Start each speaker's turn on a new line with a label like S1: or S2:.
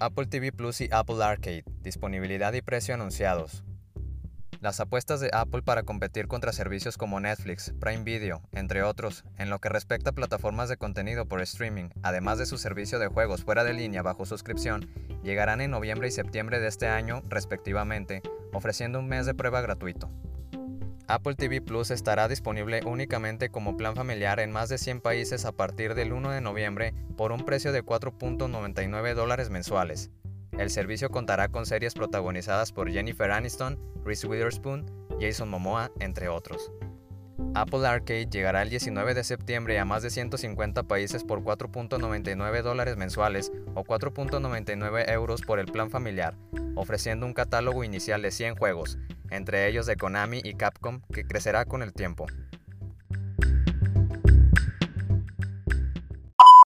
S1: Apple TV Plus y Apple Arcade, disponibilidad y precio anunciados. Las apuestas de Apple para competir contra servicios como Netflix, Prime Video, entre otros, en lo que respecta a plataformas de contenido por streaming, además de su servicio de juegos fuera de línea bajo suscripción, llegarán en noviembre y septiembre de este año, respectivamente, ofreciendo un mes de prueba gratuito. Apple TV Plus estará disponible únicamente como plan familiar en más de 100 países a partir del 1 de noviembre por un precio de 4.99 dólares mensuales. El servicio contará con series protagonizadas por Jennifer Aniston, Reese Witherspoon, Jason Momoa, entre otros. Apple Arcade llegará el 19 de septiembre a más de 150 países por 4.99 dólares mensuales o 4.99 euros por el plan familiar, ofreciendo un catálogo inicial de 100 juegos, entre ellos de Konami y Capcom, que crecerá con el tiempo.